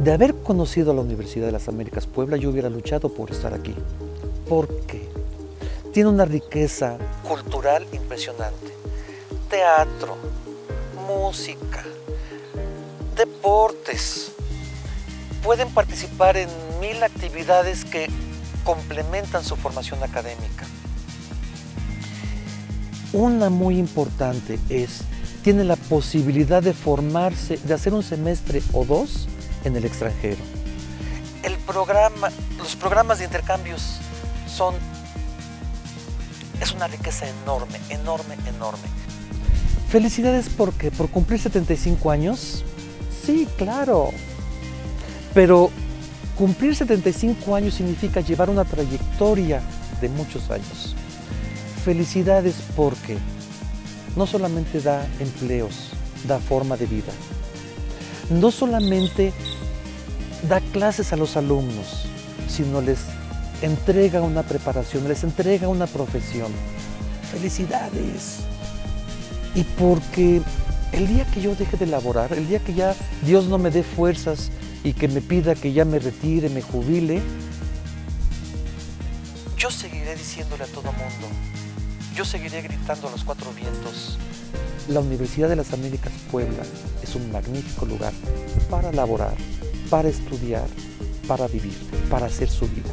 de haber conocido a la Universidad de las Américas Puebla, yo hubiera luchado por estar aquí. ¿Por qué? Tiene una riqueza cultural impresionante. Teatro, música, deportes. Pueden participar en mil actividades que complementan su formación académica. Una muy importante es, tiene la posibilidad de formarse, de hacer un semestre o dos en el extranjero. El programa, los programas de intercambios son, es una riqueza enorme, enorme, enorme. Felicidades porque por cumplir 75 años, sí, claro, pero cumplir 75 años significa llevar una trayectoria de muchos años. Felicidades porque no solamente da empleos, da forma de vida. No solamente da clases a los alumnos, sino les entrega una preparación, les entrega una profesión. Felicidades. Y porque el día que yo deje de laborar, el día que ya Dios no me dé fuerzas y que me pida que ya me retire, me jubile, yo seguiré diciéndole a todo mundo, yo seguiré gritando a los cuatro vientos, la Universidad de las Américas Puebla es un magnífico lugar para laborar, para estudiar, para vivir, para hacer su vida.